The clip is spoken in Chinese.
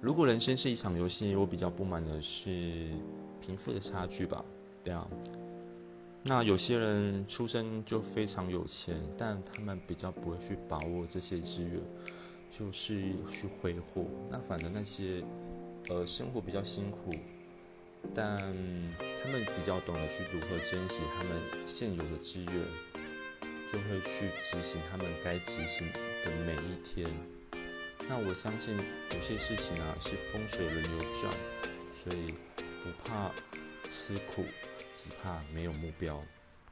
如果人生是一场游戏，我比较不满的是贫富的差距吧。对啊，那有些人出生就非常有钱，但他们比较不会去把握这些资源，就是去挥霍。那反正那些呃生活比较辛苦，但他们比较懂得去如何珍惜他们现有的资源，就会去执行他们该执行的每一天。那我相信有些事情啊是风水轮流转，所以不怕吃苦，只怕没有目标。